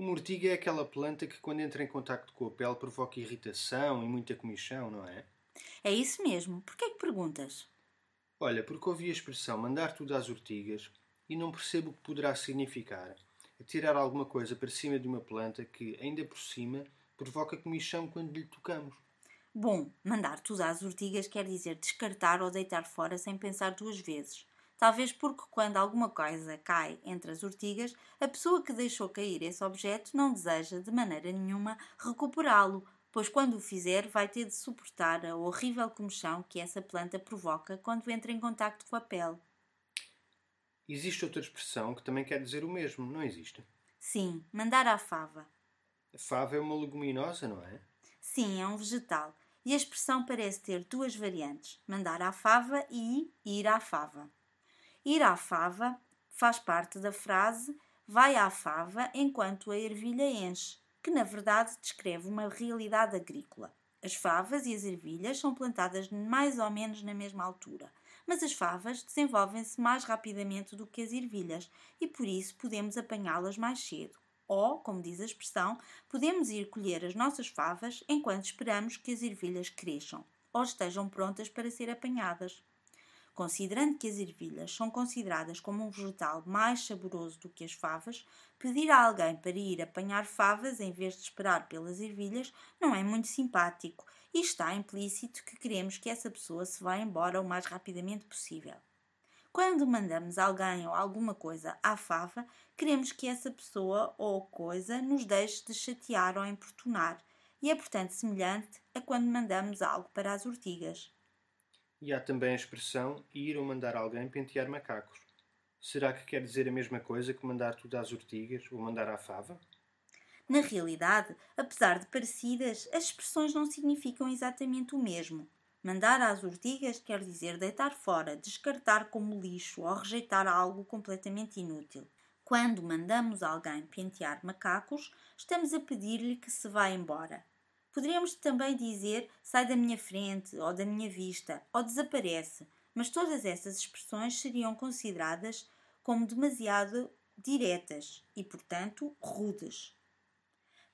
Uma ortiga é aquela planta que, quando entra em contato com a pele, provoca irritação e muita comichão, não é? É isso mesmo. Por que é que perguntas? Olha, porque ouvi a expressão mandar tudo às ortigas e não percebo o que poderá significar. Tirar alguma coisa para cima de uma planta que, ainda por cima, provoca comichão quando lhe tocamos. Bom, mandar tudo às ortigas quer dizer descartar ou deitar fora sem pensar duas vezes. Talvez porque, quando alguma coisa cai entre as ortigas, a pessoa que deixou cair esse objeto não deseja, de maneira nenhuma, recuperá-lo, pois, quando o fizer, vai ter de suportar a horrível comichão que essa planta provoca quando entra em contacto com a pele. Existe outra expressão que também quer dizer o mesmo, não existe? Sim, mandar à fava. A fava é uma leguminosa, não é? Sim, é um vegetal. E a expressão parece ter duas variantes: mandar à fava e ir à fava. Ir à fava faz parte da frase vai à fava enquanto a ervilha enche, que na verdade descreve uma realidade agrícola. As favas e as ervilhas são plantadas mais ou menos na mesma altura, mas as favas desenvolvem-se mais rapidamente do que as ervilhas e por isso podemos apanhá-las mais cedo. Ou, como diz a expressão, podemos ir colher as nossas favas enquanto esperamos que as ervilhas cresçam ou estejam prontas para ser apanhadas. Considerando que as ervilhas são consideradas como um vegetal mais saboroso do que as favas, pedir a alguém para ir apanhar favas em vez de esperar pelas ervilhas não é muito simpático e está implícito que queremos que essa pessoa se vá embora o mais rapidamente possível. Quando mandamos alguém ou alguma coisa à fava, queremos que essa pessoa ou coisa nos deixe de chatear ou importunar, e é portanto semelhante a quando mandamos algo para as ortigas. E há também a expressão ir ou mandar alguém pentear macacos. Será que quer dizer a mesma coisa que mandar tudo às ortigas ou mandar à fava? Na realidade, apesar de parecidas, as expressões não significam exatamente o mesmo. Mandar às ortigas quer dizer deitar fora, descartar como lixo ou rejeitar algo completamente inútil. Quando mandamos alguém pentear macacos, estamos a pedir-lhe que se vá embora. Poderíamos também dizer sai da minha frente, ou da minha vista, ou desaparece, mas todas essas expressões seriam consideradas como demasiado diretas e, portanto, rudes.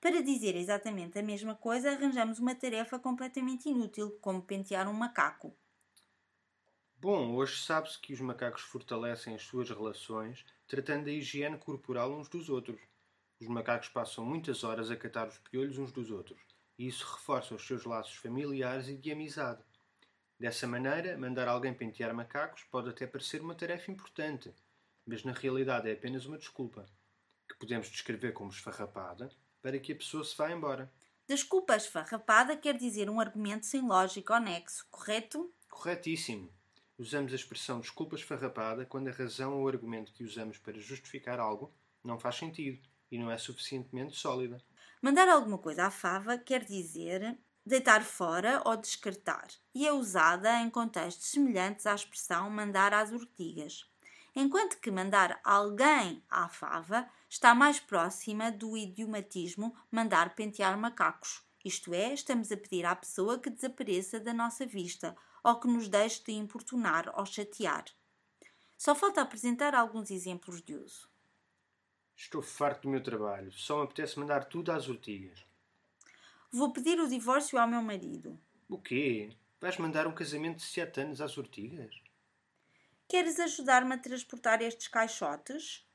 Para dizer exatamente a mesma coisa, arranjamos uma tarefa completamente inútil, como pentear um macaco. Bom, hoje sabe-se que os macacos fortalecem as suas relações tratando da higiene corporal uns dos outros. Os macacos passam muitas horas a catar os piolhos uns dos outros e isso reforça os seus laços familiares e de amizade. Dessa maneira, mandar alguém pentear macacos pode até parecer uma tarefa importante, mas na realidade é apenas uma desculpa, que podemos descrever como esfarrapada, para que a pessoa se vá embora. Desculpa esfarrapada quer dizer um argumento sem lógica ou nexo, correto? Corretíssimo. Usamos a expressão desculpa esfarrapada quando a razão ou argumento que usamos para justificar algo não faz sentido e não é suficientemente sólida. Mandar alguma coisa à fava quer dizer deitar fora ou descartar e é usada em contextos semelhantes à expressão mandar às ortigas. Enquanto que mandar alguém à fava está mais próxima do idiomatismo mandar pentear macacos. Isto é, estamos a pedir à pessoa que desapareça da nossa vista ou que nos deixe de importunar ou chatear. Só falta apresentar alguns exemplos de uso. Estou farto do meu trabalho. Só me apetece mandar tudo às ortigas. Vou pedir o divórcio ao meu marido. O quê? Vais mandar um casamento de sete anos às ortigas? Queres ajudar-me a transportar estes caixotes?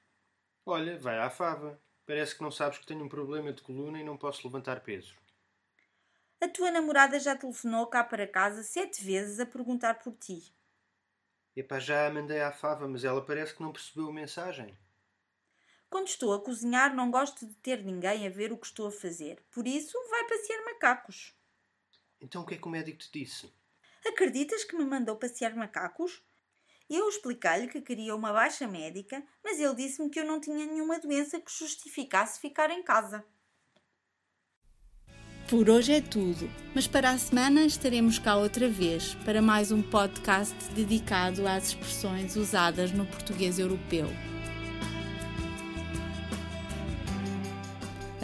Olha, vai à fava. Parece que não sabes que tenho um problema de coluna e não posso levantar pesos. A tua namorada já telefonou cá para casa sete vezes a perguntar por ti. Epá, já a mandei à fava, mas ela parece que não percebeu a mensagem. Quando estou a cozinhar, não gosto de ter ninguém a ver o que estou a fazer. Por isso, vai passear macacos. Então o que é que o médico te disse? Acreditas que me mandou passear macacos? Eu expliquei-lhe que queria uma baixa médica, mas ele disse-me que eu não tinha nenhuma doença que justificasse ficar em casa. Por hoje é tudo, mas para a semana estaremos cá outra vez para mais um podcast dedicado às expressões usadas no português europeu.